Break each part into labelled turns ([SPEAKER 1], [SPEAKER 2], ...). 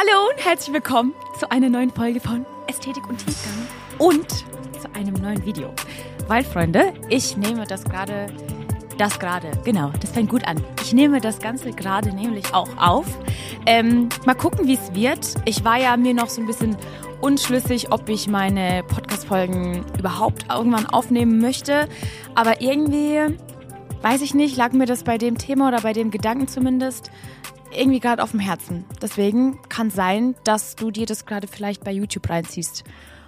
[SPEAKER 1] Hallo und herzlich willkommen zu einer neuen Folge von Ästhetik und Tiefgang und zu einem neuen Video. Weil, Freunde, ich nehme das gerade, das gerade, genau, das fängt gut an. Ich nehme das Ganze gerade nämlich auch auf. Ähm, mal gucken, wie es wird. Ich war ja mir noch so ein bisschen unschlüssig, ob ich meine Podcast-Folgen überhaupt irgendwann aufnehmen möchte. Aber irgendwie, weiß ich nicht, lag mir das bei dem Thema oder bei dem Gedanken zumindest irgendwie gerade auf dem Herzen. Deswegen kann sein, dass du dir das gerade vielleicht bei YouTube reinziehst.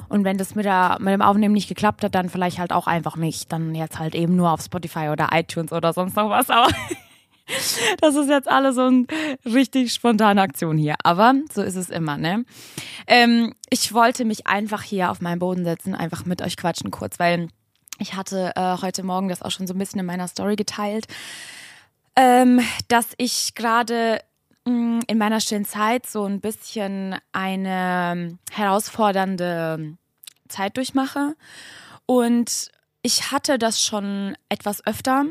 [SPEAKER 1] Und wenn das mit, der, mit dem Aufnehmen nicht geklappt hat, dann vielleicht halt auch einfach nicht. Dann jetzt halt eben nur auf Spotify oder iTunes oder sonst noch was. Aber das ist jetzt alles so eine richtig spontane Aktion hier. Aber so ist es immer, ne? Ähm, ich wollte mich einfach hier auf meinen Boden setzen, einfach mit euch quatschen kurz, weil ich hatte äh, heute Morgen das auch schon so ein bisschen in meiner Story geteilt, ähm, dass ich gerade in meiner stillen Zeit so ein bisschen eine herausfordernde Zeit durchmache. Und ich hatte das schon etwas öfter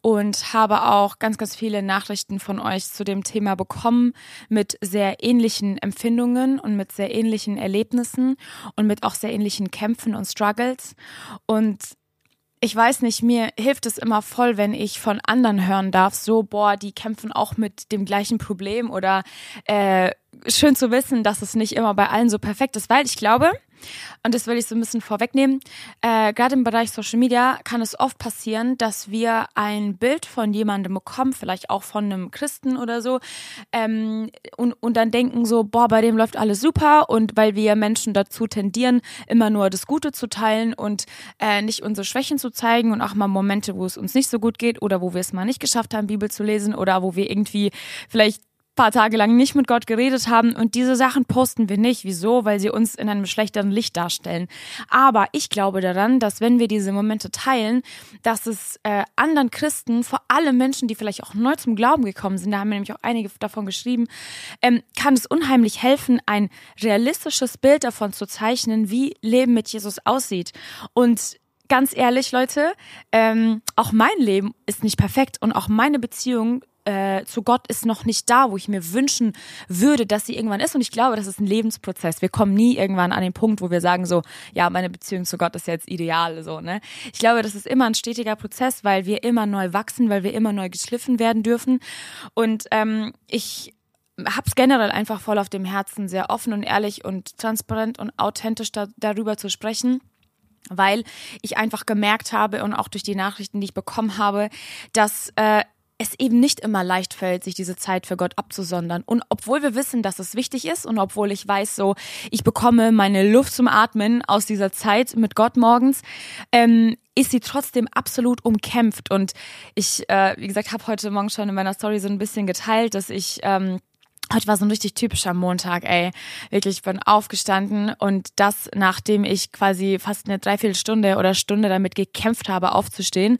[SPEAKER 1] und habe auch ganz, ganz viele Nachrichten von euch zu dem Thema bekommen mit sehr ähnlichen Empfindungen und mit sehr ähnlichen Erlebnissen und mit auch sehr ähnlichen Kämpfen und Struggles. Und ich weiß nicht, mir hilft es immer voll, wenn ich von anderen hören darf, so, boah, die kämpfen auch mit dem gleichen Problem oder äh, schön zu wissen, dass es nicht immer bei allen so perfekt ist, weil ich glaube, und das will ich so ein bisschen vorwegnehmen. Äh, Gerade im Bereich Social Media kann es oft passieren, dass wir ein Bild von jemandem bekommen, vielleicht auch von einem Christen oder so, ähm, und, und dann denken so, boah, bei dem läuft alles super. Und weil wir Menschen dazu tendieren, immer nur das Gute zu teilen und äh, nicht unsere Schwächen zu zeigen und auch mal Momente, wo es uns nicht so gut geht oder wo wir es mal nicht geschafft haben, Bibel zu lesen oder wo wir irgendwie vielleicht paar Tage lang nicht mit Gott geredet haben und diese Sachen posten wir nicht. Wieso? Weil sie uns in einem schlechteren Licht darstellen. Aber ich glaube daran, dass wenn wir diese Momente teilen, dass es äh, anderen Christen, vor allem Menschen, die vielleicht auch neu zum Glauben gekommen sind, da haben wir nämlich auch einige davon geschrieben, ähm, kann es unheimlich helfen, ein realistisches Bild davon zu zeichnen, wie Leben mit Jesus aussieht. Und ganz ehrlich, Leute, ähm, auch mein Leben ist nicht perfekt und auch meine Beziehung äh, zu Gott ist noch nicht da, wo ich mir wünschen würde, dass sie irgendwann ist. Und ich glaube, das ist ein Lebensprozess. Wir kommen nie irgendwann an den Punkt, wo wir sagen so, ja, meine Beziehung zu Gott ist jetzt ideal, so, ne? Ich glaube, das ist immer ein stetiger Prozess, weil wir immer neu wachsen, weil wir immer neu geschliffen werden dürfen. Und ähm, ich hab's generell einfach voll auf dem Herzen, sehr offen und ehrlich und transparent und authentisch da, darüber zu sprechen weil ich einfach gemerkt habe und auch durch die Nachrichten, die ich bekommen habe, dass äh, es eben nicht immer leicht fällt, sich diese Zeit für Gott abzusondern. Und obwohl wir wissen, dass es wichtig ist und obwohl ich weiß, so, ich bekomme meine Luft zum Atmen aus dieser Zeit mit Gott morgens, ähm, ist sie trotzdem absolut umkämpft. Und ich, äh, wie gesagt, habe heute Morgen schon in meiner Story so ein bisschen geteilt, dass ich ähm, Heute war so ein richtig typischer Montag, ey. Wirklich, ich bin aufgestanden und das, nachdem ich quasi fast eine Dreiviertelstunde oder Stunde damit gekämpft habe, aufzustehen.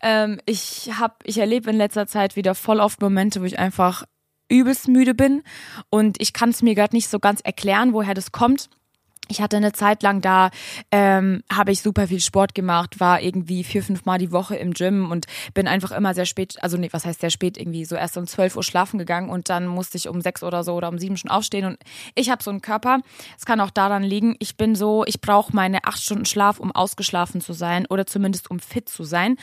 [SPEAKER 1] Ähm, ich hab, ich erlebe in letzter Zeit wieder voll oft Momente, wo ich einfach übelst müde bin und ich kann es mir gerade nicht so ganz erklären, woher das kommt ich hatte eine Zeit lang da, ähm, habe ich super viel Sport gemacht, war irgendwie vier, fünf Mal die Woche im Gym und bin einfach immer sehr spät, also nee, was heißt sehr spät, irgendwie so erst um zwölf Uhr schlafen gegangen und dann musste ich um sechs oder so oder um sieben schon aufstehen und ich habe so einen Körper, es kann auch daran liegen, ich bin so, ich brauche meine acht Stunden Schlaf, um ausgeschlafen zu sein oder zumindest um fit zu sein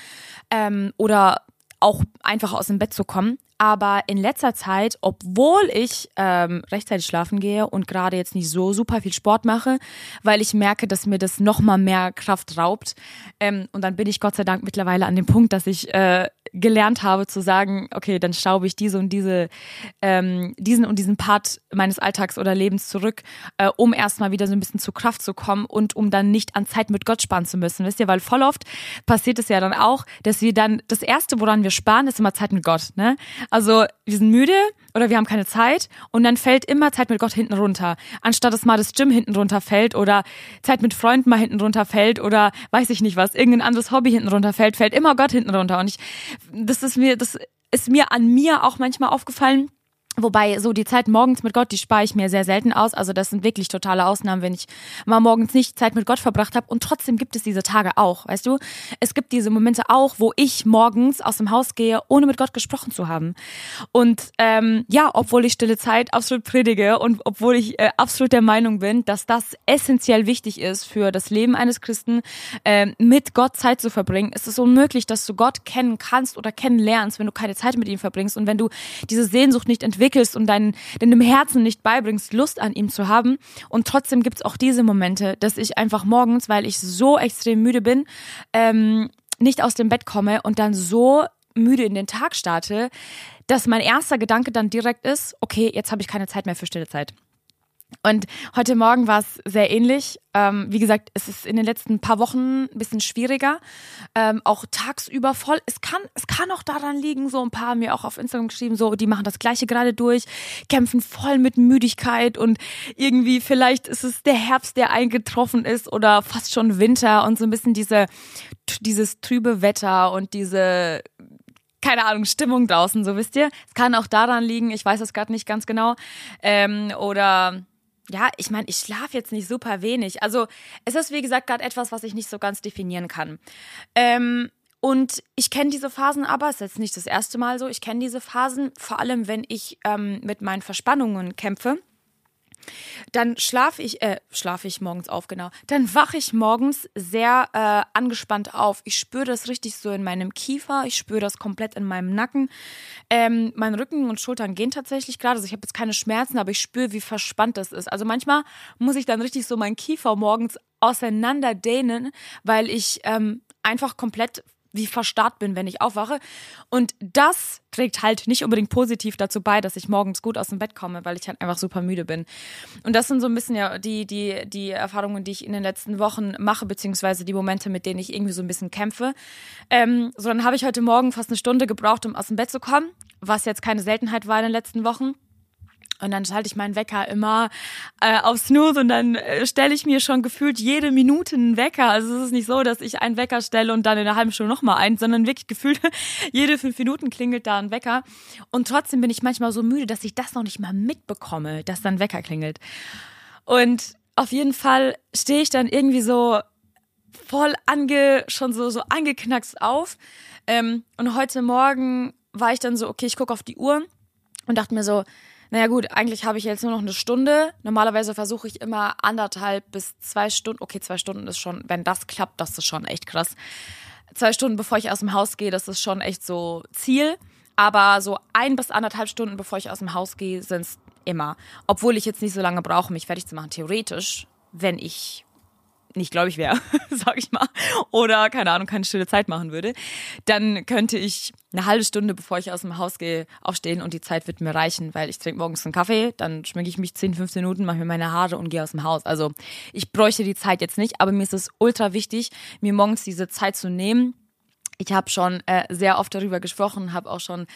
[SPEAKER 1] ähm, oder auch einfach aus dem Bett zu kommen. Aber in letzter Zeit, obwohl ich ähm, rechtzeitig schlafen gehe und gerade jetzt nicht so super viel Sport mache, weil ich merke, dass mir das nochmal mehr Kraft raubt. Ähm, und dann bin ich Gott sei Dank mittlerweile an dem Punkt, dass ich äh, gelernt habe zu sagen, okay, dann schraube ich diese und diese, ähm, diesen und diesen Part meines Alltags oder Lebens zurück, äh, um erstmal wieder so ein bisschen zur Kraft zu kommen und um dann nicht an Zeit mit Gott sparen zu müssen. Wisst ihr, weil voll oft passiert es ja dann auch, dass wir dann, das erste, woran wir sparen, ist immer Zeit mit Gott, ne? Also, wir sind müde oder wir haben keine Zeit und dann fällt immer Zeit mit Gott hinten runter. Anstatt dass mal das Gym hinten runter fällt oder Zeit mit Freunden mal hinten runter fällt oder weiß ich nicht was, irgendein anderes Hobby hinten runter fällt, fällt immer Gott hinten runter. Und ich, das ist mir, das ist mir an mir auch manchmal aufgefallen Wobei so die Zeit morgens mit Gott, die spare ich mir sehr selten aus. Also das sind wirklich totale Ausnahmen, wenn ich mal morgens nicht Zeit mit Gott verbracht habe. Und trotzdem gibt es diese Tage auch, weißt du? Es gibt diese Momente auch, wo ich morgens aus dem Haus gehe, ohne mit Gott gesprochen zu haben. Und ähm, ja, obwohl ich stille Zeit absolut predige und obwohl ich äh, absolut der Meinung bin, dass das essentiell wichtig ist für das Leben eines Christen, äh, mit Gott Zeit zu verbringen, ist es unmöglich, dass du Gott kennen kannst oder kennenlernst, wenn du keine Zeit mit ihm verbringst und wenn du diese Sehnsucht nicht entwickelst entwickelst und dein, deinem Herzen nicht beibringst, Lust an ihm zu haben. Und trotzdem gibt's auch diese Momente, dass ich einfach morgens, weil ich so extrem müde bin, ähm, nicht aus dem Bett komme und dann so müde in den Tag starte, dass mein erster Gedanke dann direkt ist, okay, jetzt habe ich keine Zeit mehr für stille Zeit. Und heute Morgen war es sehr ähnlich. Ähm, wie gesagt, es ist in den letzten paar Wochen ein bisschen schwieriger. Ähm, auch tagsüber voll. Es kann, es kann auch daran liegen, so ein paar haben mir auch auf Instagram geschrieben, so, die machen das Gleiche gerade durch, kämpfen voll mit Müdigkeit und irgendwie vielleicht ist es der Herbst, der eingetroffen ist oder fast schon Winter und so ein bisschen diese, dieses trübe Wetter und diese keine Ahnung, Stimmung draußen, so wisst ihr. Es kann auch daran liegen, ich weiß es gerade nicht ganz genau. Ähm, oder ja, ich meine, ich schlafe jetzt nicht super wenig. Also es ist, wie gesagt, gerade etwas, was ich nicht so ganz definieren kann. Ähm, und ich kenne diese Phasen aber, es ist jetzt nicht das erste Mal so, ich kenne diese Phasen, vor allem wenn ich ähm, mit meinen Verspannungen kämpfe. Dann schlafe ich, äh, schlafe ich morgens auf, genau. Dann wache ich morgens sehr äh, angespannt auf. Ich spüre das richtig so in meinem Kiefer, ich spüre das komplett in meinem Nacken. Ähm, mein Rücken und Schultern gehen tatsächlich gerade. Also ich habe jetzt keine Schmerzen, aber ich spüre, wie verspannt das ist. Also manchmal muss ich dann richtig so meinen Kiefer morgens auseinander dehnen, weil ich ähm, einfach komplett wie verstarrt bin, wenn ich aufwache. Und das trägt halt nicht unbedingt positiv dazu bei, dass ich morgens gut aus dem Bett komme, weil ich halt einfach super müde bin. Und das sind so ein bisschen ja die, die, die Erfahrungen, die ich in den letzten Wochen mache, beziehungsweise die Momente, mit denen ich irgendwie so ein bisschen kämpfe. Ähm, so, dann habe ich heute Morgen fast eine Stunde gebraucht, um aus dem Bett zu kommen, was jetzt keine Seltenheit war in den letzten Wochen. Und dann schalte ich meinen Wecker immer äh, auf Snooze und dann äh, stelle ich mir schon gefühlt jede Minute einen Wecker. Also es ist nicht so, dass ich einen Wecker stelle und dann in einer halben Stunde nochmal einen, sondern wirklich gefühlt jede fünf Minuten klingelt da ein Wecker. Und trotzdem bin ich manchmal so müde, dass ich das noch nicht mal mitbekomme, dass dann Wecker klingelt. Und auf jeden Fall stehe ich dann irgendwie so voll ange, schon so, so angeknackst auf. Ähm, und heute Morgen war ich dann so, okay, ich gucke auf die Uhr und dachte mir so, naja gut, eigentlich habe ich jetzt nur noch eine Stunde. Normalerweise versuche ich immer anderthalb bis zwei Stunden. Okay, zwei Stunden ist schon, wenn das klappt, das ist schon echt krass. Zwei Stunden bevor ich aus dem Haus gehe, das ist schon echt so Ziel. Aber so ein bis anderthalb Stunden bevor ich aus dem Haus gehe, sind es immer. Obwohl ich jetzt nicht so lange brauche, mich fertig zu machen. Theoretisch, wenn ich nicht gläubig wäre, sag ich mal, oder keine Ahnung, keine stille Zeit machen würde, dann könnte ich eine halbe Stunde, bevor ich aus dem Haus gehe, aufstehen und die Zeit wird mir reichen, weil ich trinke morgens einen Kaffee, dann schminke ich mich 10, 15 Minuten, mache mir meine Haare und gehe aus dem Haus. Also ich bräuchte die Zeit jetzt nicht, aber mir ist es ultra wichtig, mir morgens diese Zeit zu nehmen, ich habe schon äh, sehr oft darüber gesprochen, habe auch schon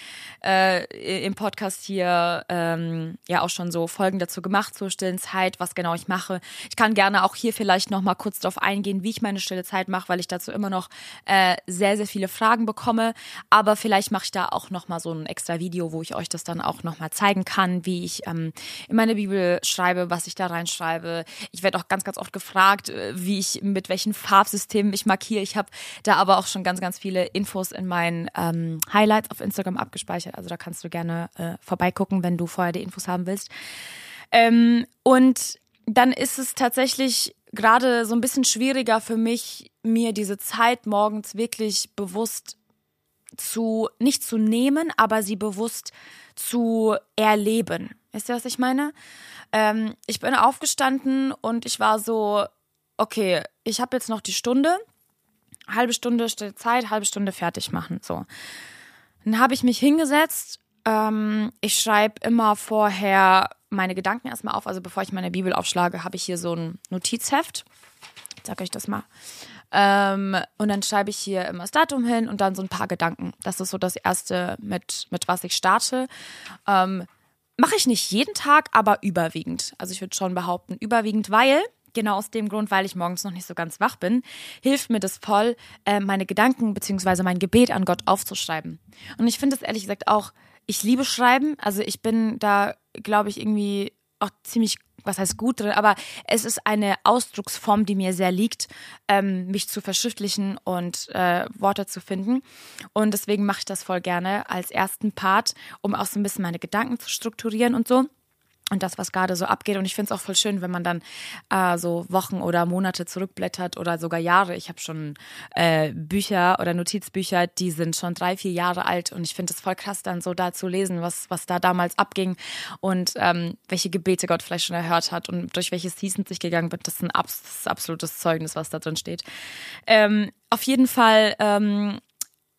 [SPEAKER 1] äh, im Podcast hier ähm, ja auch schon so Folgen dazu gemacht zur stillen Zeit, was genau ich mache. Ich kann gerne auch hier vielleicht noch mal kurz darauf eingehen, wie ich meine stille Zeit mache, weil ich dazu immer noch äh, sehr sehr viele Fragen bekomme. Aber vielleicht mache ich da auch noch mal so ein extra Video, wo ich euch das dann auch noch mal zeigen kann, wie ich ähm, in meine Bibel schreibe, was ich da reinschreibe. Ich werde auch ganz ganz oft gefragt, äh, wie ich mit welchen Farbsystemen ich markiere. Ich habe da aber auch schon ganz ganz viele viele Infos in meinen ähm, Highlights auf Instagram abgespeichert. Also da kannst du gerne äh, vorbeigucken, wenn du vorher die Infos haben willst. Ähm, und dann ist es tatsächlich gerade so ein bisschen schwieriger für mich, mir diese Zeit morgens wirklich bewusst zu, nicht zu nehmen, aber sie bewusst zu erleben. Wisst ihr, was ich meine? Ähm, ich bin aufgestanden und ich war so, okay, ich habe jetzt noch die Stunde halbe Stunde Zeit, halbe Stunde fertig machen. So. Dann habe ich mich hingesetzt. Ähm, ich schreibe immer vorher meine Gedanken erstmal auf. Also bevor ich meine Bibel aufschlage, habe ich hier so ein Notizheft. Ich sage euch das mal. Ähm, und dann schreibe ich hier immer das Datum hin und dann so ein paar Gedanken. Das ist so das Erste, mit, mit was ich starte. Ähm, Mache ich nicht jeden Tag, aber überwiegend. Also ich würde schon behaupten, überwiegend, weil genau aus dem Grund, weil ich morgens noch nicht so ganz wach bin, hilft mir das voll, äh, meine Gedanken bzw. mein Gebet an Gott aufzuschreiben. Und ich finde es ehrlich gesagt auch, ich liebe Schreiben. Also ich bin da, glaube ich, irgendwie auch ziemlich was heißt gut drin, aber es ist eine Ausdrucksform, die mir sehr liegt, ähm, mich zu verschriftlichen und äh, Worte zu finden. Und deswegen mache ich das voll gerne als ersten Part, um auch so ein bisschen meine Gedanken zu strukturieren und so und das, was gerade so abgeht. Und ich finde es auch voll schön, wenn man dann äh, so Wochen oder Monate zurückblättert oder sogar Jahre. Ich habe schon äh, Bücher oder Notizbücher, die sind schon drei, vier Jahre alt. Und ich finde es voll krass, dann so da zu lesen, was, was da damals abging und ähm, welche Gebete Gott vielleicht schon erhört hat und durch welche Seasons sich gegangen wird. Das ist ein abs absolutes Zeugnis, was da drin steht. Ähm, auf jeden Fall ähm,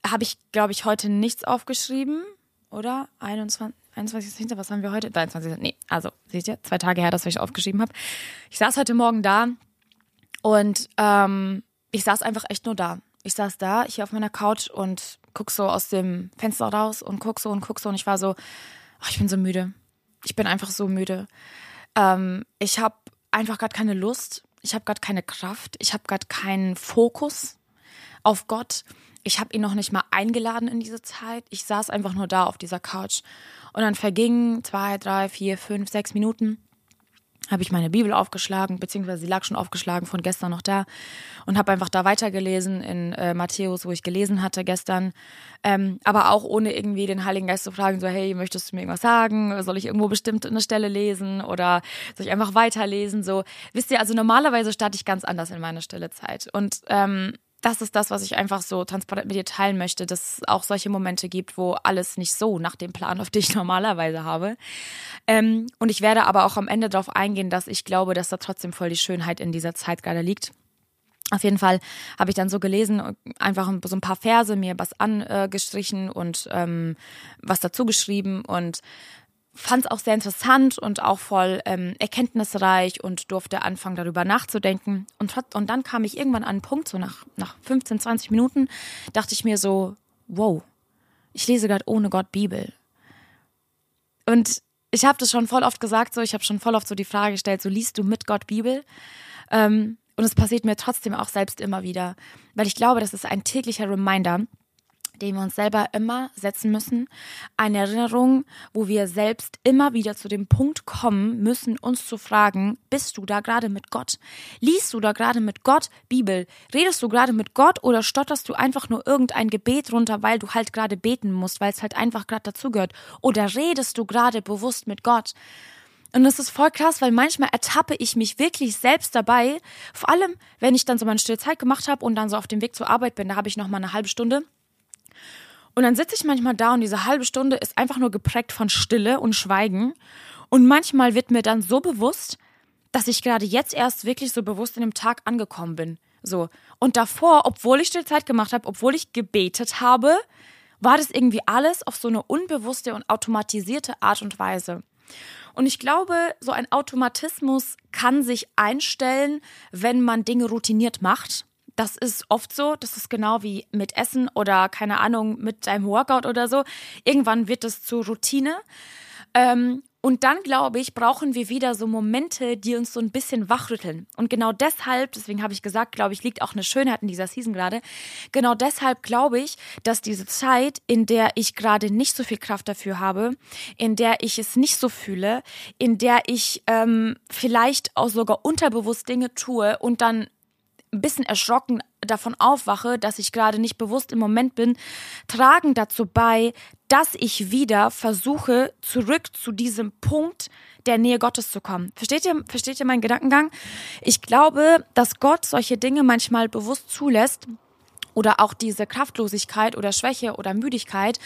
[SPEAKER 1] habe ich, glaube ich, heute nichts aufgeschrieben, oder? 21. 21. Was haben wir heute? 23. Nee, also, seht ihr, zwei Tage her, dass ich aufgeschrieben habe. Ich saß heute Morgen da und ähm, ich saß einfach echt nur da. Ich saß da, hier auf meiner Couch und guck so aus dem Fenster raus und guck so und guck so und ich war so, oh, ich bin so müde. Ich bin einfach so müde. Ähm, ich habe einfach gerade keine Lust. Ich habe gerade keine Kraft. Ich habe gerade keinen Fokus auf Gott. Ich habe ihn noch nicht mal eingeladen in diese Zeit. Ich saß einfach nur da auf dieser Couch und dann vergingen zwei, drei, vier, fünf, sechs Minuten habe ich meine Bibel aufgeschlagen, beziehungsweise sie lag schon aufgeschlagen von gestern noch da und habe einfach da weitergelesen in äh, Matthäus, wo ich gelesen hatte gestern, ähm, aber auch ohne irgendwie den Heiligen Geist zu fragen, so hey, möchtest du mir irgendwas sagen? Soll ich irgendwo bestimmt eine Stelle lesen oder soll ich einfach weiterlesen? So wisst ihr, also normalerweise starte ich ganz anders in meine stille Zeit und ähm, das ist das, was ich einfach so transparent mit dir teilen möchte, dass es auch solche Momente gibt, wo alles nicht so nach dem Plan, auf den ich normalerweise habe. Ähm, und ich werde aber auch am Ende darauf eingehen, dass ich glaube, dass da trotzdem voll die Schönheit in dieser Zeit gerade liegt. Auf jeden Fall habe ich dann so gelesen, einfach so ein paar Verse mir was angestrichen und ähm, was dazu geschrieben und fand es auch sehr interessant und auch voll ähm, erkenntnisreich und durfte anfangen, darüber nachzudenken. Und, und dann kam ich irgendwann an einen Punkt, so nach, nach 15, 20 Minuten, dachte ich mir so, wow, ich lese gerade ohne Gott Bibel. Und ich habe das schon voll oft gesagt, so ich habe schon voll oft so die Frage gestellt, so liest du mit Gott Bibel? Ähm, und es passiert mir trotzdem auch selbst immer wieder, weil ich glaube, das ist ein täglicher Reminder, den wir uns selber immer setzen müssen. Eine Erinnerung, wo wir selbst immer wieder zu dem Punkt kommen müssen, uns zu fragen, bist du da gerade mit Gott? Liest du da gerade mit Gott Bibel? Redest du gerade mit Gott oder stotterst du einfach nur irgendein Gebet runter, weil du halt gerade beten musst, weil es halt einfach gerade dazugehört? Oder redest du gerade bewusst mit Gott? Und das ist voll krass, weil manchmal ertappe ich mich wirklich selbst dabei. Vor allem, wenn ich dann so meine stille Zeit gemacht habe und dann so auf dem Weg zur Arbeit bin, da habe ich noch mal eine halbe Stunde und dann sitze ich manchmal da und diese halbe Stunde ist einfach nur geprägt von Stille und Schweigen. Und manchmal wird mir dann so bewusst, dass ich gerade jetzt erst wirklich so bewusst in dem Tag angekommen bin. So. Und davor, obwohl ich still Zeit gemacht habe, obwohl ich gebetet habe, war das irgendwie alles auf so eine unbewusste und automatisierte Art und Weise. Und ich glaube, so ein Automatismus kann sich einstellen, wenn man Dinge routiniert macht das ist oft so. Das ist genau wie mit Essen oder keine Ahnung, mit deinem Workout oder so. Irgendwann wird es zur Routine. Ähm, und dann, glaube ich, brauchen wir wieder so Momente, die uns so ein bisschen wachrütteln. Und genau deshalb, deswegen habe ich gesagt, glaube ich, liegt auch eine Schönheit in dieser Season gerade. Genau deshalb glaube ich, dass diese Zeit, in der ich gerade nicht so viel Kraft dafür habe, in der ich es nicht so fühle, in der ich ähm, vielleicht auch sogar unterbewusst Dinge tue und dann ein bisschen erschrocken davon aufwache, dass ich gerade nicht bewusst im Moment bin, tragen dazu bei, dass ich wieder versuche, zurück zu diesem Punkt der Nähe Gottes zu kommen. Versteht ihr, versteht ihr meinen Gedankengang? Ich glaube, dass Gott solche Dinge manchmal bewusst zulässt, oder auch diese Kraftlosigkeit oder Schwäche oder Müdigkeit,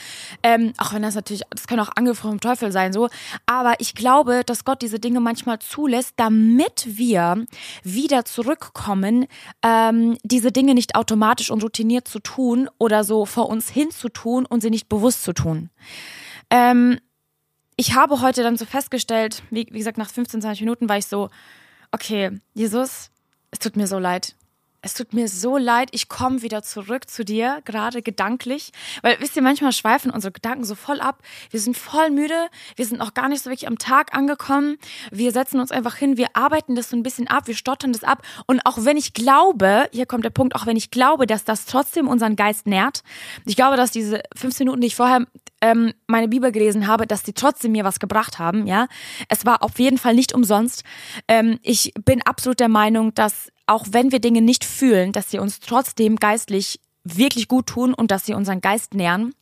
[SPEAKER 1] ähm, auch wenn das natürlich, das können auch Angriffe vom Teufel sein, so, aber ich glaube, dass Gott diese Dinge manchmal zulässt, damit wir wieder zurückkommen, ähm, diese Dinge nicht automatisch und routiniert zu tun oder so vor uns hin zu tun und sie nicht bewusst zu tun. Ähm, ich habe heute dann so festgestellt, wie, wie gesagt, nach 15, 20 Minuten war ich so, okay, Jesus, es tut mir so leid es tut mir so leid, ich komme wieder zurück zu dir, gerade gedanklich. Weil, wisst ihr, manchmal schweifen unsere Gedanken so voll ab. Wir sind voll müde, wir sind noch gar nicht so wirklich am Tag angekommen. Wir setzen uns einfach hin, wir arbeiten das so ein bisschen ab, wir stottern das ab. Und auch wenn ich glaube, hier kommt der Punkt, auch wenn ich glaube, dass das trotzdem unseren Geist nährt, ich glaube, dass diese 15 Minuten, die ich vorher ähm, meine Bibel gelesen habe, dass die trotzdem mir was gebracht haben, ja. Es war auf jeden Fall nicht umsonst. Ähm, ich bin absolut der Meinung, dass auch wenn wir Dinge nicht fühlen, dass sie uns trotzdem geistlich wirklich gut tun und dass sie unseren Geist nähren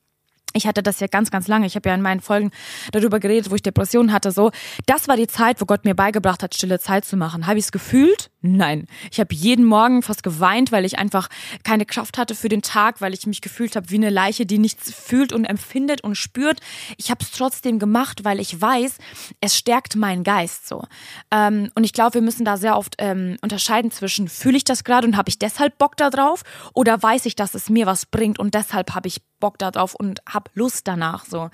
[SPEAKER 1] ich hatte das ja ganz, ganz lange. Ich habe ja in meinen Folgen darüber geredet, wo ich Depressionen hatte. So, das war die Zeit, wo Gott mir beigebracht hat, stille Zeit zu machen. Habe ich es gefühlt? Nein. Ich habe jeden Morgen fast geweint, weil ich einfach keine Kraft hatte für den Tag, weil ich mich gefühlt habe wie eine Leiche, die nichts fühlt und empfindet und spürt. Ich habe es trotzdem gemacht, weil ich weiß, es stärkt meinen Geist so. Ähm, und ich glaube, wir müssen da sehr oft ähm, unterscheiden zwischen fühle ich das gerade und habe ich deshalb Bock da drauf oder weiß ich, dass es mir was bringt und deshalb habe ich Bock darauf und habe Lust danach so.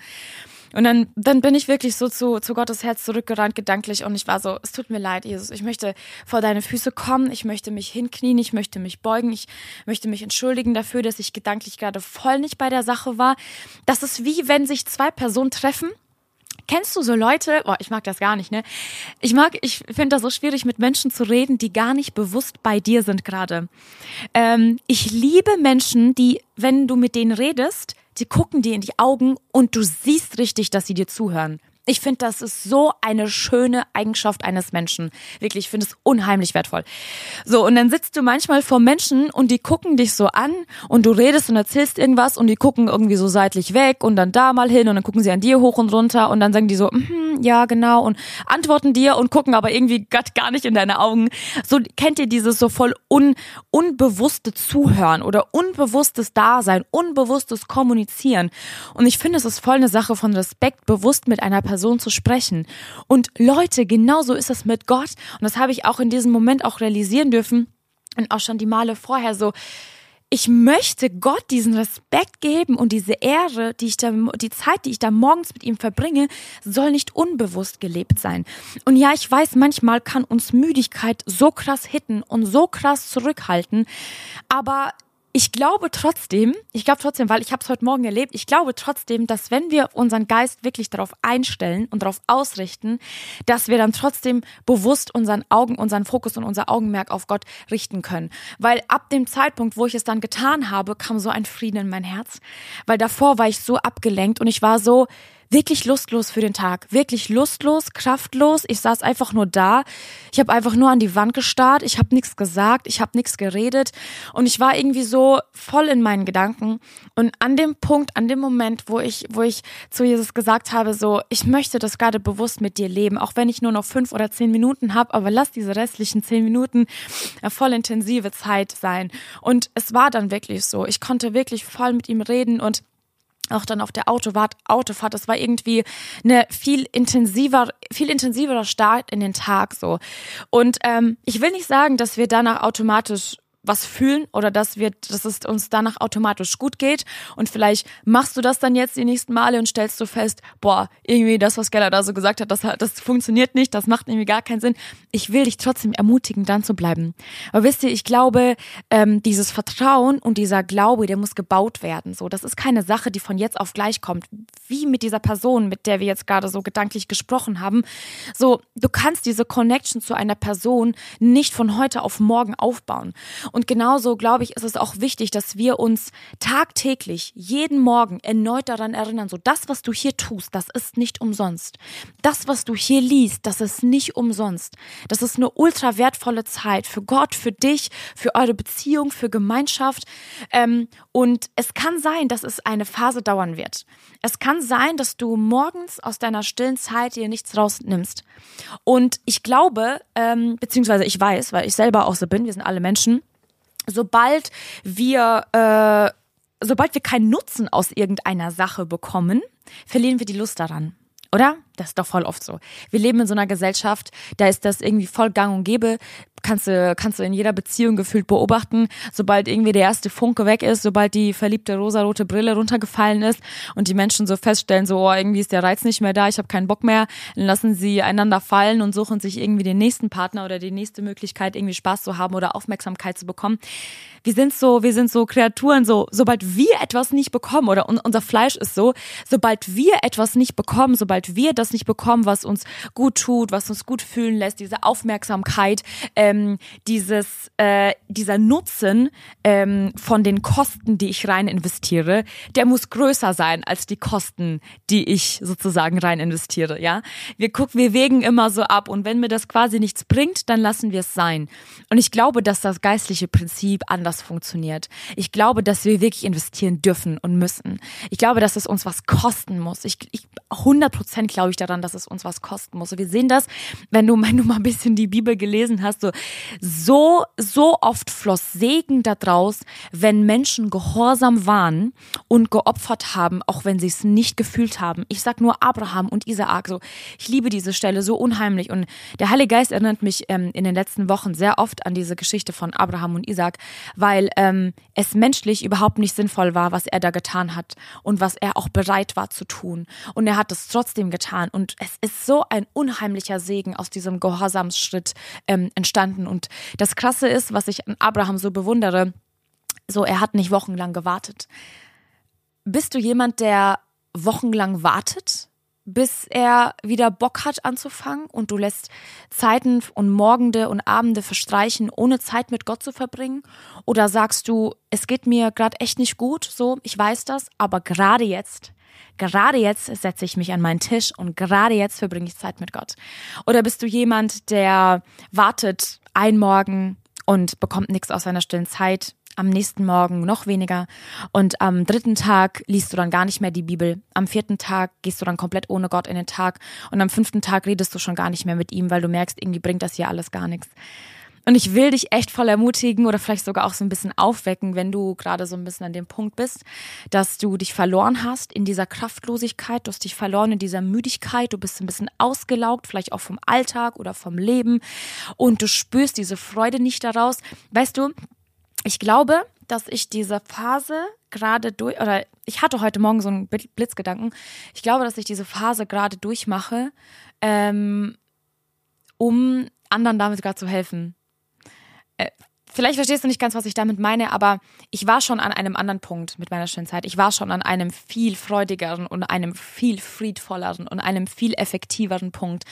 [SPEAKER 1] Und dann, dann bin ich wirklich so zu, zu Gottes Herz zurückgerannt, gedanklich, und ich war so, es tut mir leid, Jesus, ich möchte vor deine Füße kommen, ich möchte mich hinknien, ich möchte mich beugen, ich möchte mich entschuldigen dafür, dass ich gedanklich gerade voll nicht bei der Sache war. Das ist wie wenn sich zwei Personen treffen Kennst du so Leute? Boah, ich mag das gar nicht, ne? Ich mag, ich finde das so schwierig, mit Menschen zu reden, die gar nicht bewusst bei dir sind gerade. Ähm, ich liebe Menschen, die, wenn du mit denen redest, die gucken dir in die Augen und du siehst richtig, dass sie dir zuhören. Ich finde, das ist so eine schöne Eigenschaft eines Menschen. Wirklich, ich finde es unheimlich wertvoll. So, und dann sitzt du manchmal vor Menschen und die gucken dich so an und du redest und erzählst irgendwas und die gucken irgendwie so seitlich weg und dann da mal hin und dann gucken sie an dir hoch und runter und dann sagen die so, mm, ja, genau und antworten dir und gucken aber irgendwie gar nicht in deine Augen. So kennt ihr dieses so voll un, unbewusste Zuhören oder unbewusstes Dasein, unbewusstes Kommunizieren. Und ich finde, es ist voll eine Sache von Respekt, bewusst mit einer Person Person zu sprechen. Und Leute, genauso ist es mit Gott. Und das habe ich auch in diesem Moment auch realisieren dürfen und auch schon die Male vorher so. Ich möchte Gott diesen Respekt geben und diese Ehre, die ich da, die Zeit, die ich da morgens mit ihm verbringe, soll nicht unbewusst gelebt sein. Und ja, ich weiß, manchmal kann uns Müdigkeit so krass hitten und so krass zurückhalten, aber ich glaube trotzdem, ich glaube trotzdem, weil ich habe es heute Morgen erlebt, ich glaube trotzdem, dass wenn wir unseren Geist wirklich darauf einstellen und darauf ausrichten, dass wir dann trotzdem bewusst unseren Augen, unseren Fokus und unser Augenmerk auf Gott richten können. Weil ab dem Zeitpunkt, wo ich es dann getan habe, kam so ein Frieden in mein Herz. Weil davor war ich so abgelenkt und ich war so, wirklich lustlos für den Tag. Wirklich lustlos, kraftlos. Ich saß einfach nur da. Ich habe einfach nur an die Wand gestarrt. Ich habe nichts gesagt. Ich habe nichts geredet. Und ich war irgendwie so voll in meinen Gedanken. Und an dem Punkt, an dem Moment, wo ich, wo ich zu Jesus gesagt habe, so, ich möchte das gerade bewusst mit dir leben, auch wenn ich nur noch fünf oder zehn Minuten habe, aber lass diese restlichen zehn Minuten voll intensive Zeit sein. Und es war dann wirklich so. Ich konnte wirklich voll mit ihm reden und auch dann auf der Autofahrt, Autofahrt, das war irgendwie eine viel intensiver, viel intensiverer Start in den Tag so. Und ähm, ich will nicht sagen, dass wir danach automatisch was fühlen oder dass wir, dass es uns danach automatisch gut geht. Und vielleicht machst du das dann jetzt die nächsten Male und stellst du fest, boah, irgendwie das, was Geller da so gesagt hat, das, das funktioniert nicht, das macht irgendwie gar keinen Sinn. Ich will dich trotzdem ermutigen, dann zu bleiben. Aber wisst ihr, ich glaube, ähm, dieses Vertrauen und dieser Glaube, der muss gebaut werden. So, das ist keine Sache, die von jetzt auf gleich kommt. Wie mit dieser Person, mit der wir jetzt gerade so gedanklich gesprochen haben. So, du kannst diese Connection zu einer Person nicht von heute auf morgen aufbauen. Und genauso, glaube ich, ist es auch wichtig, dass wir uns tagtäglich, jeden Morgen erneut daran erinnern, so das, was du hier tust, das ist nicht umsonst. Das, was du hier liest, das ist nicht umsonst. Das ist eine ultra wertvolle Zeit für Gott, für dich, für eure Beziehung, für Gemeinschaft. Ähm, und es kann sein, dass es eine Phase dauern wird. Es kann sein, dass du morgens aus deiner stillen Zeit dir nichts rausnimmst. Und ich glaube, ähm, beziehungsweise ich weiß, weil ich selber auch so bin, wir sind alle Menschen, sobald wir, äh, sobald wir keinen Nutzen aus irgendeiner Sache bekommen, verlieren wir die Lust daran. Oder? Das ist doch voll oft so. Wir leben in so einer Gesellschaft, da ist das irgendwie voll gang und gäbe. Kannst du, kannst du in jeder Beziehung gefühlt beobachten. Sobald irgendwie der erste Funke weg ist, sobald die verliebte rosarote Brille runtergefallen ist und die Menschen so feststellen, so oh, irgendwie ist der Reiz nicht mehr da, ich habe keinen Bock mehr, dann lassen sie einander fallen und suchen sich irgendwie den nächsten Partner oder die nächste Möglichkeit, irgendwie Spaß zu haben oder Aufmerksamkeit zu bekommen. Wir sind so, wir sind so Kreaturen, so, sobald wir etwas nicht bekommen oder unser Fleisch ist so, sobald wir etwas nicht bekommen, sobald wir das nicht bekommen, was uns gut tut, was uns gut fühlen lässt, diese Aufmerksamkeit, ähm, dieses, äh, dieser Nutzen ähm, von den Kosten, die ich rein investiere, der muss größer sein als die Kosten, die ich sozusagen rein investiere, ja. Wir gucken, wir wägen immer so ab und wenn mir das quasi nichts bringt, dann lassen wir es sein. Und ich glaube, dass das geistliche Prinzip anders funktioniert. Ich glaube, dass wir wirklich investieren dürfen und müssen. Ich glaube, dass es uns was kosten muss. Ich, ich 100 Prozent glaube ich daran, dass es uns was kosten muss. Wir sehen das, wenn du, wenn du mal ein bisschen die Bibel gelesen hast, so, so, so oft floss Segen daraus, wenn Menschen gehorsam waren und geopfert haben, auch wenn sie es nicht gefühlt haben. Ich sag nur Abraham und Isaak, so, ich liebe diese Stelle so unheimlich. Und der Heilige Geist erinnert mich ähm, in den letzten Wochen sehr oft an diese Geschichte von Abraham und Isaak, weil ähm, es menschlich überhaupt nicht sinnvoll war, was er da getan hat und was er auch bereit war zu tun. Und er hat es trotzdem getan. Und es ist so ein unheimlicher Segen aus diesem Gehorsamsschritt ähm, entstanden. Und das Krasse ist, was ich an Abraham so bewundere, so er hat nicht wochenlang gewartet. Bist du jemand, der wochenlang wartet? bis er wieder Bock hat anzufangen und du lässt Zeiten und Morgende und Abende verstreichen, ohne Zeit mit Gott zu verbringen? Oder sagst du, es geht mir gerade echt nicht gut, so, ich weiß das, aber gerade jetzt, gerade jetzt setze ich mich an meinen Tisch und gerade jetzt verbringe ich Zeit mit Gott? Oder bist du jemand, der wartet ein Morgen und bekommt nichts aus seiner stillen Zeit, am nächsten Morgen noch weniger und am dritten Tag liest du dann gar nicht mehr die Bibel. Am vierten Tag gehst du dann komplett ohne Gott in den Tag und am fünften Tag redest du schon gar nicht mehr mit ihm, weil du merkst, irgendwie bringt das hier alles gar nichts. Und ich will dich echt voll ermutigen oder vielleicht sogar auch so ein bisschen aufwecken, wenn du gerade so ein bisschen an dem Punkt bist, dass du dich verloren hast in dieser Kraftlosigkeit, du hast dich verloren in dieser Müdigkeit, du bist ein bisschen ausgelaugt, vielleicht auch vom Alltag oder vom Leben und du spürst diese Freude nicht daraus. Weißt du, ich glaube, dass ich diese Phase gerade durch, oder ich hatte heute Morgen so einen Blitzgedanken. Ich glaube, dass ich diese Phase gerade durchmache, ähm, um anderen damit gerade zu helfen. Vielleicht verstehst du nicht ganz, was ich damit meine, aber ich war schon an einem anderen Punkt mit meiner schönen Zeit. Ich war schon an einem viel freudigeren und einem viel friedvolleren und einem viel effektiveren Punkt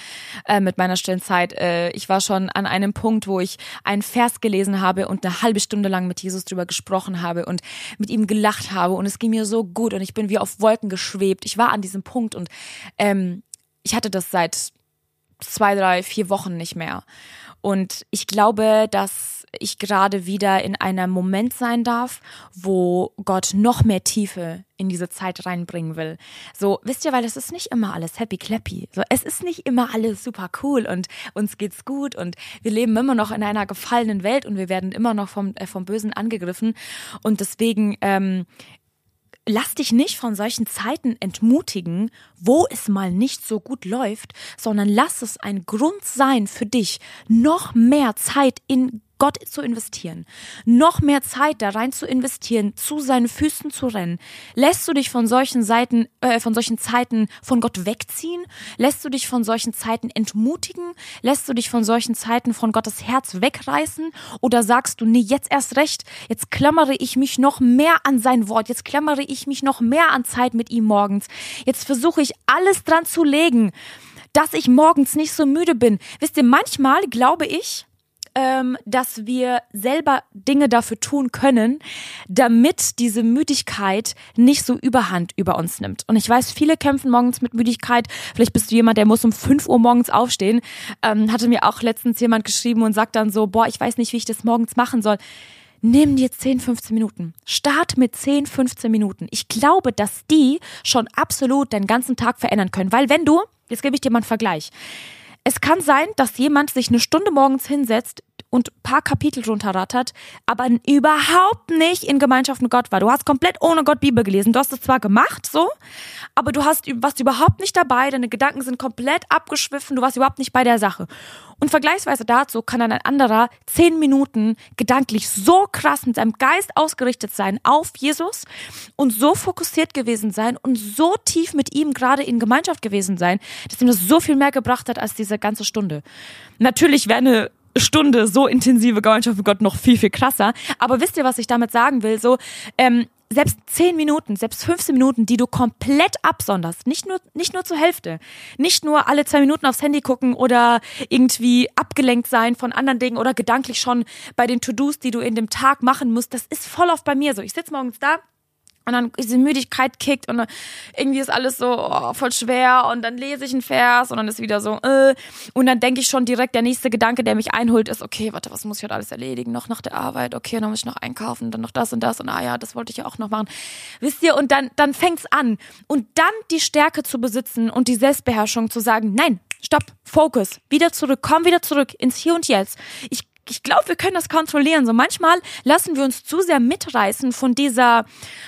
[SPEAKER 1] äh, mit meiner stillen Zeit. Äh, ich war schon an einem Punkt, wo ich einen Vers gelesen habe und eine halbe Stunde lang mit Jesus drüber gesprochen habe und mit ihm gelacht habe und es ging mir so gut und ich bin wie auf Wolken geschwebt. Ich war an diesem Punkt und ähm, ich hatte das seit zwei, drei, vier Wochen nicht mehr. Und ich glaube, dass ich gerade wieder in einem Moment sein darf, wo Gott noch mehr Tiefe in diese Zeit reinbringen will. So, wisst ihr, weil es ist nicht immer alles happy clappy. So, es ist nicht immer alles super cool und uns geht's gut und wir leben immer noch in einer gefallenen Welt und wir werden immer noch vom, äh, vom Bösen angegriffen. Und deswegen ähm, lass dich nicht von solchen Zeiten entmutigen, wo es mal nicht so gut läuft, sondern lass es ein Grund sein für dich, noch mehr Zeit in Gott zu investieren, noch mehr Zeit da rein zu investieren, zu seinen Füßen zu rennen. Lässt du dich von solchen Seiten, äh, von solchen Zeiten von Gott wegziehen? Lässt du dich von solchen Zeiten entmutigen? Lässt du dich von solchen Zeiten von Gottes Herz wegreißen? Oder sagst du, nee, jetzt erst recht, jetzt klammere ich mich noch mehr an sein Wort, jetzt klammere ich mich noch mehr an Zeit mit ihm morgens. Jetzt versuche ich alles dran zu legen, dass ich morgens nicht so müde bin. Wisst ihr, manchmal glaube ich, ähm, dass wir selber Dinge dafür tun können, damit diese Müdigkeit nicht so überhand über uns nimmt. Und ich weiß, viele kämpfen morgens mit Müdigkeit. Vielleicht bist du jemand, der muss um 5 Uhr morgens aufstehen. Ähm, hatte mir auch letztens jemand geschrieben und sagt dann so, boah, ich weiß nicht, wie ich das morgens machen soll. Nimm dir 10, 15 Minuten. Start mit 10, 15 Minuten. Ich glaube, dass die schon absolut deinen ganzen Tag verändern können. Weil wenn du, jetzt gebe ich dir mal einen Vergleich. Es kann sein, dass jemand sich eine Stunde morgens hinsetzt und paar Kapitel runterrattert, aber überhaupt nicht in Gemeinschaft mit Gott war. Du hast komplett ohne Gott Bibel gelesen. Du hast es zwar gemacht, so, aber du hast, warst überhaupt nicht dabei. Deine Gedanken sind komplett abgeschwiffen. Du warst überhaupt nicht bei der Sache. Und vergleichsweise dazu kann dann ein anderer zehn Minuten gedanklich so krass mit seinem Geist ausgerichtet sein auf Jesus und so fokussiert gewesen sein und so tief mit ihm gerade in Gemeinschaft gewesen sein, dass ihm das so viel mehr gebracht hat als diese ganze Stunde. Natürlich wäre eine Stunde so intensive Gemeinschaft mit Gott noch viel, viel krasser. Aber wisst ihr, was ich damit sagen will? So, ähm, selbst zehn Minuten, selbst 15 Minuten, die du komplett absonderst, nicht nur, nicht nur zur Hälfte, nicht nur alle zwei Minuten aufs Handy gucken oder irgendwie abgelenkt sein von anderen Dingen oder gedanklich schon bei den To-Dos, die du in dem Tag machen musst, das ist voll oft bei mir so. Ich sitze morgens da, und dann diese Müdigkeit kickt und irgendwie ist alles so oh, voll schwer und dann lese ich einen Vers und dann ist wieder so äh, und dann denke ich schon direkt der nächste Gedanke, der mich einholt, ist okay, warte, was muss ich heute alles erledigen? Noch nach der Arbeit, okay, dann muss ich noch einkaufen, dann noch das und das und ah ja, das wollte ich ja auch noch machen. Wisst ihr und dann dann fängt's an und dann die Stärke zu besitzen und die Selbstbeherrschung zu sagen, nein, stopp, Fokus, wieder zurück, komm wieder zurück ins Hier und Jetzt. Ich ich glaube, wir können das kontrollieren. So manchmal lassen wir uns zu sehr mitreißen von dieser,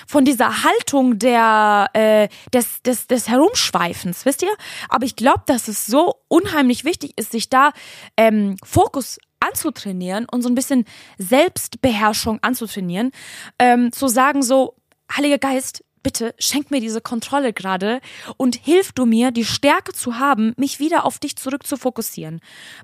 [SPEAKER 1] von dieser Haltung der, äh, des, des, des Herumschweifens, wisst ihr? Aber ich glaube, dass es so unheimlich wichtig ist, sich da ähm, Fokus anzutrainieren und so ein bisschen Selbstbeherrschung anzutrainieren, ähm, zu sagen so, Heiliger Geist, bitte schenk mir diese Kontrolle gerade und hilf du mir, die Stärke zu haben, mich wieder auf dich zurück zu fokussieren.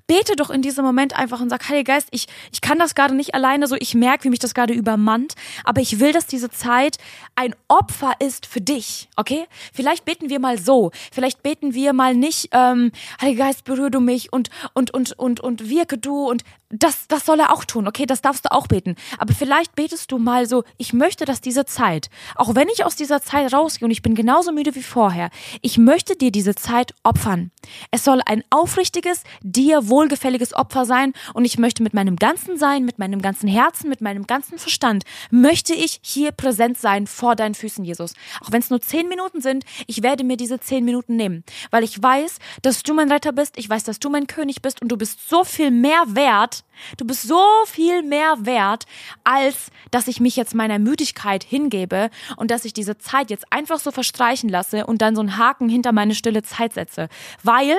[SPEAKER 1] Bete doch in diesem Moment einfach und sag, Heiliger Geist, ich, ich kann das gerade nicht alleine so, ich merke, wie mich das gerade übermannt, aber ich will, dass diese Zeit ein Opfer ist für dich, okay? Vielleicht beten wir mal so, vielleicht beten wir mal nicht, ähm, Heiliger Geist, berühre du mich und, und, und, und, und wirke du und das, das soll er auch tun, okay? Das darfst du auch beten. Aber vielleicht betest du mal so, ich möchte, dass diese Zeit, auch wenn ich aus dieser Zeit rausgehe und ich bin genauso müde wie vorher, ich möchte dir diese Zeit opfern. Es soll ein aufrichtiges, dir wohlgefälliges Opfer sein. Und ich möchte mit meinem ganzen Sein, mit meinem ganzen Herzen, mit meinem ganzen Verstand, möchte ich hier präsent sein vor deinen Füßen, Jesus. Auch wenn es nur zehn Minuten sind, ich werde mir diese zehn Minuten nehmen, weil ich weiß, dass du mein Retter bist, ich weiß, dass du mein König bist. Und du bist so viel mehr wert, Du bist so viel mehr wert, als dass ich mich jetzt meiner Müdigkeit hingebe und dass ich diese Zeit jetzt einfach so verstreichen lasse und dann so einen Haken hinter meine stille Zeit setze. Weil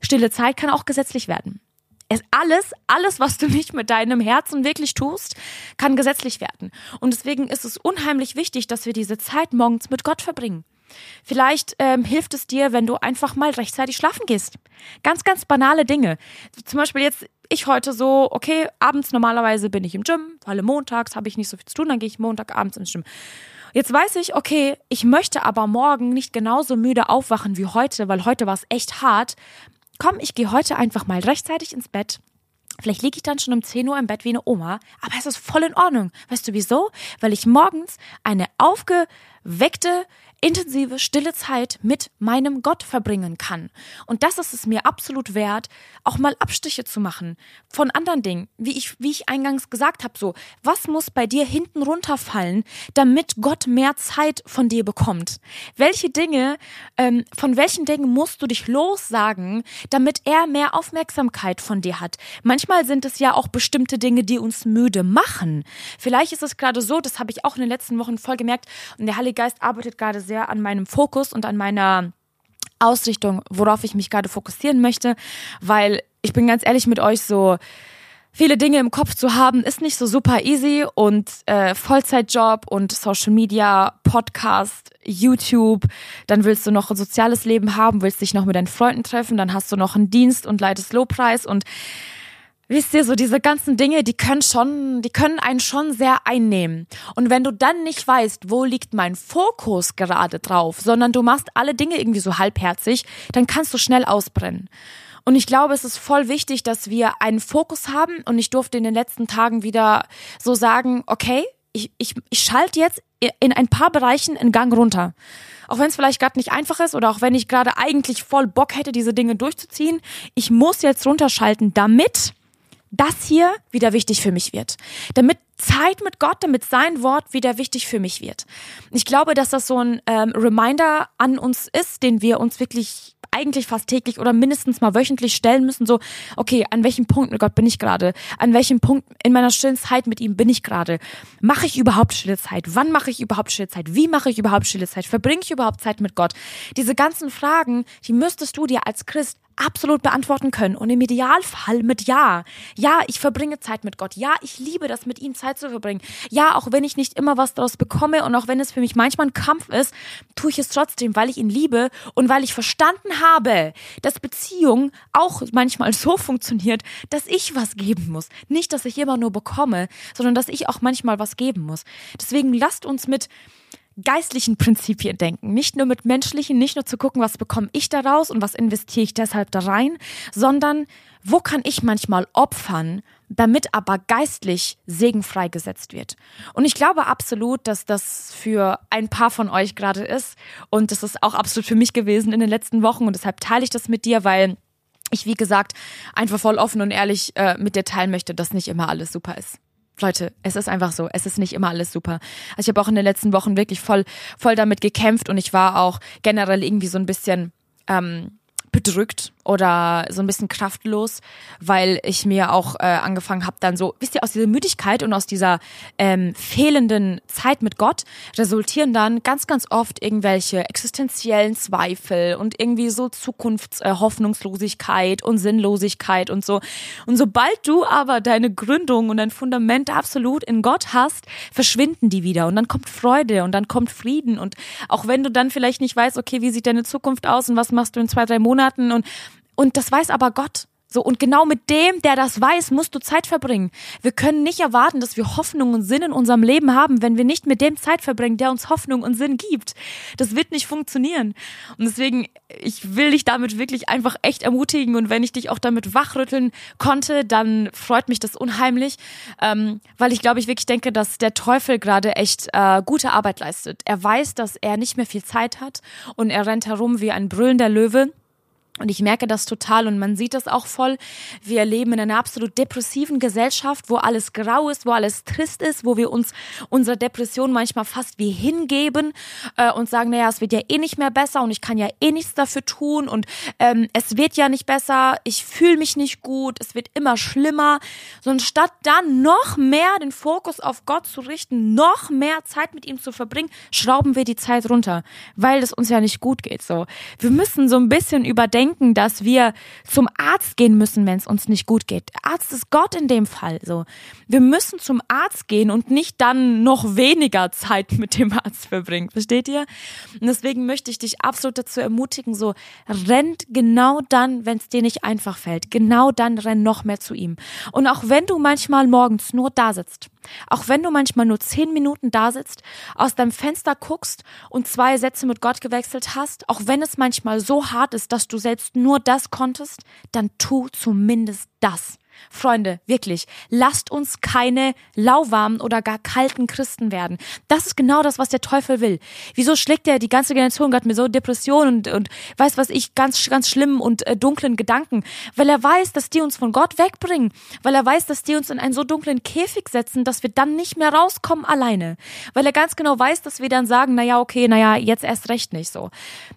[SPEAKER 1] stille Zeit kann auch gesetzlich werden. Es alles, alles, was du nicht mit deinem Herzen wirklich tust, kann gesetzlich werden. Und deswegen ist es unheimlich wichtig, dass wir diese Zeit morgens mit Gott verbringen. Vielleicht ähm, hilft es dir, wenn du einfach mal rechtzeitig schlafen gehst. Ganz, ganz banale Dinge. Zum Beispiel jetzt ich heute so, okay, abends normalerweise bin ich im Gym, weil montags habe ich nicht so viel zu tun, dann gehe ich Montagabends ins Gym. Jetzt weiß ich, okay, ich möchte aber morgen nicht genauso müde aufwachen wie heute, weil heute war es echt hart. Komm, ich gehe heute einfach mal rechtzeitig ins Bett. Vielleicht liege ich dann schon um 10 Uhr im Bett wie eine Oma, aber es ist voll in Ordnung. Weißt du wieso? Weil ich morgens eine aufgeweckte, intensive, stille Zeit mit meinem Gott verbringen kann. Und das ist es mir absolut wert, auch mal Abstriche zu machen von anderen Dingen. Wie ich, wie ich eingangs gesagt habe, so, was muss bei dir hinten runterfallen, damit Gott mehr Zeit von dir bekommt? Welche Dinge, ähm, von welchen Dingen musst du dich lossagen, damit er mehr Aufmerksamkeit von dir hat? Manchmal sind es ja auch bestimmte Dinge, die uns müde machen. Vielleicht ist es gerade so, das habe ich auch in den letzten Wochen voll gemerkt, und der Heilige Geist arbeitet gerade sehr sehr an meinem Fokus und an meiner Ausrichtung, worauf ich mich gerade fokussieren möchte, weil ich bin ganz ehrlich mit euch so, viele Dinge im Kopf zu haben, ist nicht so super easy und äh, Vollzeitjob und Social Media, Podcast, YouTube, dann willst du noch ein soziales Leben haben, willst dich noch mit deinen Freunden treffen, dann hast du noch einen Dienst und leitest Lobpreis und Wisst ihr, so diese ganzen Dinge, die können schon, die können einen schon sehr einnehmen. Und wenn du dann nicht weißt, wo liegt mein Fokus gerade drauf, sondern du machst alle Dinge irgendwie so halbherzig, dann kannst du schnell ausbrennen. Und ich glaube, es ist voll wichtig, dass wir einen Fokus haben. Und ich durfte in den letzten Tagen wieder so sagen, okay, ich, ich, ich schalte jetzt in ein paar Bereichen einen Gang runter. Auch wenn es vielleicht gerade nicht einfach ist oder auch wenn ich gerade eigentlich voll Bock hätte, diese Dinge durchzuziehen. Ich muss jetzt runterschalten, damit das hier wieder wichtig für mich wird. Damit Zeit mit Gott, damit sein Wort wieder wichtig für mich wird. Ich glaube, dass das so ein ähm, Reminder an uns ist, den wir uns wirklich eigentlich fast täglich oder mindestens mal wöchentlich stellen müssen, so, okay, an welchem Punkt mit Gott bin ich gerade? An welchem Punkt in meiner stillen Zeit mit ihm bin ich gerade? Mache ich überhaupt stille Zeit? Wann mache ich überhaupt stille Zeit? Wie mache ich überhaupt stille Zeit? Verbringe ich überhaupt Zeit mit Gott? Diese ganzen Fragen, die müsstest du dir als Christ absolut beantworten können und im Idealfall mit Ja. Ja, ich verbringe Zeit mit Gott. Ja, ich liebe das, mit ihm Zeit zu verbringen. Ja, auch wenn ich nicht immer was daraus bekomme und auch wenn es für mich manchmal ein Kampf ist, tue ich es trotzdem, weil ich ihn liebe und weil ich verstanden habe, dass Beziehung auch manchmal so funktioniert, dass ich was geben muss. Nicht, dass ich immer nur bekomme, sondern dass ich auch manchmal was geben muss. Deswegen lasst uns mit geistlichen Prinzipien denken. Nicht nur mit menschlichen, nicht nur zu gucken, was bekomme ich daraus und was investiere ich deshalb da rein, sondern wo kann ich manchmal opfern, damit aber geistlich Segen freigesetzt wird. Und ich glaube absolut, dass das für ein paar von euch gerade ist. Und das ist auch absolut für mich gewesen in den letzten Wochen. Und deshalb teile ich das mit dir, weil ich, wie gesagt, einfach voll offen und ehrlich äh, mit dir teilen möchte, dass nicht immer alles super ist. Leute, es ist einfach so. Es ist nicht immer alles super. Also ich habe auch in den letzten Wochen wirklich voll, voll damit gekämpft und ich war auch generell irgendwie so ein bisschen ähm, bedrückt oder so ein bisschen kraftlos, weil ich mir auch äh, angefangen habe, dann so, wisst ihr, aus dieser Müdigkeit und aus dieser ähm, fehlenden Zeit mit Gott resultieren dann ganz, ganz oft irgendwelche existenziellen Zweifel und irgendwie so Zukunftshoffnungslosigkeit äh, und Sinnlosigkeit und so. Und sobald du aber deine Gründung und dein Fundament absolut in Gott hast, verschwinden die wieder und dann kommt Freude und dann kommt Frieden und auch wenn du dann vielleicht nicht weißt, okay, wie sieht deine Zukunft aus und was machst du in zwei, drei Monaten und und das weiß aber Gott. So, und genau mit dem, der das weiß, musst du Zeit verbringen. Wir können nicht erwarten, dass wir Hoffnung und Sinn in unserem Leben haben, wenn wir nicht mit dem Zeit verbringen, der uns Hoffnung und Sinn gibt. Das wird nicht funktionieren. Und deswegen, ich will dich damit wirklich einfach echt ermutigen. Und wenn ich dich auch damit wachrütteln konnte, dann freut mich das unheimlich, ähm, weil ich glaube, ich wirklich denke, dass der Teufel gerade echt äh, gute Arbeit leistet. Er weiß, dass er nicht mehr viel Zeit hat und er rennt herum wie ein brüllender Löwe und ich merke das total und man sieht das auch voll. Wir leben in einer absolut depressiven Gesellschaft, wo alles grau ist, wo alles trist ist, wo wir uns unserer Depression manchmal fast wie hingeben äh, und sagen, naja, es wird ja eh nicht mehr besser und ich kann ja eh nichts dafür tun und ähm, es wird ja nicht besser, ich fühle mich nicht gut, es wird immer schlimmer. So anstatt dann noch mehr den Fokus auf Gott zu richten, noch mehr Zeit mit ihm zu verbringen, schrauben wir die Zeit runter, weil es uns ja nicht gut geht. So, wir müssen so ein bisschen überdenken, denken, dass wir zum Arzt gehen müssen, wenn es uns nicht gut geht. Arzt ist Gott in dem Fall. So, wir müssen zum Arzt gehen und nicht dann noch weniger Zeit mit dem Arzt verbringen. Versteht ihr? Und deswegen möchte ich dich absolut dazu ermutigen, so rennt genau dann, wenn es dir nicht einfach fällt. Genau dann renn noch mehr zu ihm. Und auch wenn du manchmal morgens nur da sitzt auch wenn du manchmal nur zehn Minuten da sitzt, aus deinem Fenster guckst und zwei Sätze mit Gott gewechselt hast, auch wenn es manchmal so hart ist, dass du selbst nur das konntest, dann tu zumindest das. Freunde, wirklich, lasst uns keine lauwarmen oder gar kalten Christen werden. Das ist genau das, was der Teufel will. Wieso schlägt er die ganze Generation gerade mit so Depressionen und, und weiß was ich, ganz, ganz schlimmen und äh, dunklen Gedanken? Weil er weiß, dass die uns von Gott wegbringen. Weil er weiß, dass die uns in einen so dunklen Käfig setzen, dass wir dann nicht mehr rauskommen alleine. Weil er ganz genau weiß, dass wir dann sagen, naja, okay, naja, jetzt erst recht nicht so.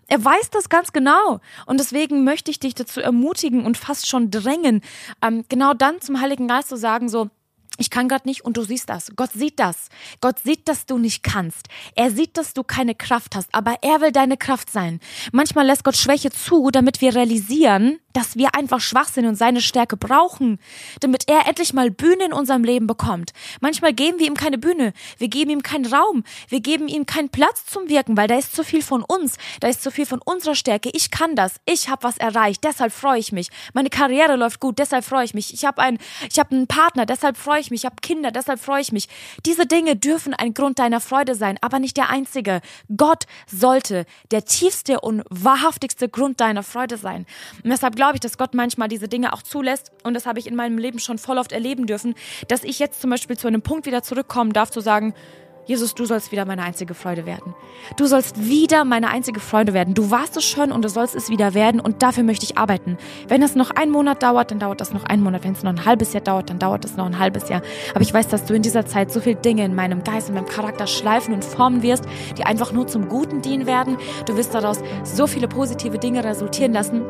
[SPEAKER 1] Er weiß das ganz genau. Und deswegen möchte ich dich dazu ermutigen und fast schon drängen, ähm, genau dann zum Heiligen Geist zu sagen, so, ich kann Gott nicht und du siehst das. Gott sieht das. Gott sieht, dass du nicht kannst. Er sieht, dass du keine Kraft hast, aber er will deine Kraft sein. Manchmal lässt Gott Schwäche zu, damit wir realisieren, dass wir einfach schwach sind und seine Stärke brauchen, damit er endlich mal Bühne in unserem Leben bekommt. Manchmal geben wir ihm keine Bühne, wir geben ihm keinen Raum, wir geben ihm keinen Platz zum Wirken, weil da ist zu viel von uns, da ist zu viel von unserer Stärke. Ich kann das, ich habe was erreicht, deshalb freue ich mich. Meine Karriere läuft gut, deshalb freue ich mich. Ich habe einen, ich habe einen Partner, deshalb freue ich mich. Ich habe Kinder, deshalb freue ich mich. Diese Dinge dürfen ein Grund deiner Freude sein, aber nicht der einzige. Gott sollte der tiefste und wahrhaftigste Grund deiner Freude sein. Und deshalb glaube ich, dass Gott manchmal diese Dinge auch zulässt. Und das habe ich in meinem Leben schon voll oft erleben dürfen, dass ich jetzt zum Beispiel zu einem Punkt wieder zurückkommen darf, zu sagen, Jesus, du sollst wieder meine einzige Freude werden. Du sollst wieder meine einzige Freude werden. Du warst es schon und du sollst es wieder werden und dafür möchte ich arbeiten. Wenn es noch einen Monat dauert, dann dauert das noch einen Monat. Wenn es noch ein halbes Jahr dauert, dann dauert es noch ein halbes Jahr. Aber ich weiß, dass du in dieser Zeit so viele Dinge in meinem Geist, in meinem Charakter schleifen und formen wirst, die einfach nur zum Guten dienen werden. Du wirst daraus so viele positive Dinge resultieren lassen.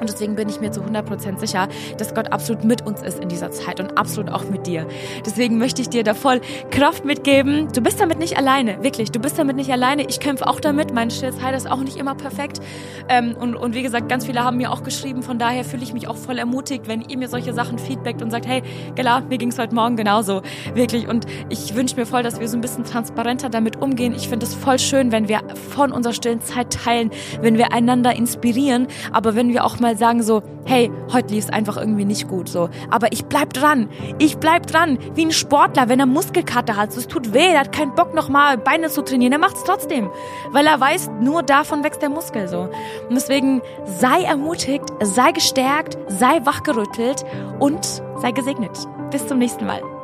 [SPEAKER 1] Und deswegen bin ich mir zu 100% sicher, dass Gott absolut mit uns ist in dieser Zeit und absolut auch mit dir. Deswegen möchte ich dir da voll Kraft mitgeben. Du bist damit nicht alleine, wirklich. Du bist damit nicht alleine. Ich kämpfe auch damit. Mein stilles ist auch nicht immer perfekt. Ähm, und, und wie gesagt, ganz viele haben mir auch geschrieben. Von daher fühle ich mich auch voll ermutigt, wenn ihr mir solche Sachen feedbackt und sagt, hey, Gela, mir ging es heute Morgen genauso. Wirklich. Und ich wünsche mir voll, dass wir so ein bisschen transparenter damit umgehen. Ich finde es voll schön, wenn wir von unserer stillen Zeit teilen, wenn wir einander inspirieren, aber wenn wir auch mal mal sagen so, hey, heute lief es einfach irgendwie nicht gut so. Aber ich bleib dran. Ich bleib dran. Wie ein Sportler, wenn er Muskelkater hat. So, es tut weh, er hat keinen Bock nochmal Beine zu trainieren. Er macht es trotzdem. Weil er weiß, nur davon wächst der Muskel so. Und deswegen sei ermutigt, sei gestärkt, sei wachgerüttelt und sei gesegnet. Bis zum nächsten Mal.